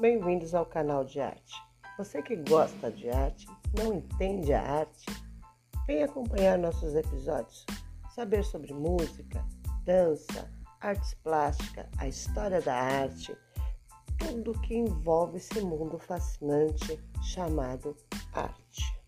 Bem-vindos ao canal de arte. Você que gosta de arte, não entende a arte, vem acompanhar nossos episódios, saber sobre música, dança, artes plásticas, a história da arte, tudo que envolve esse mundo fascinante chamado arte.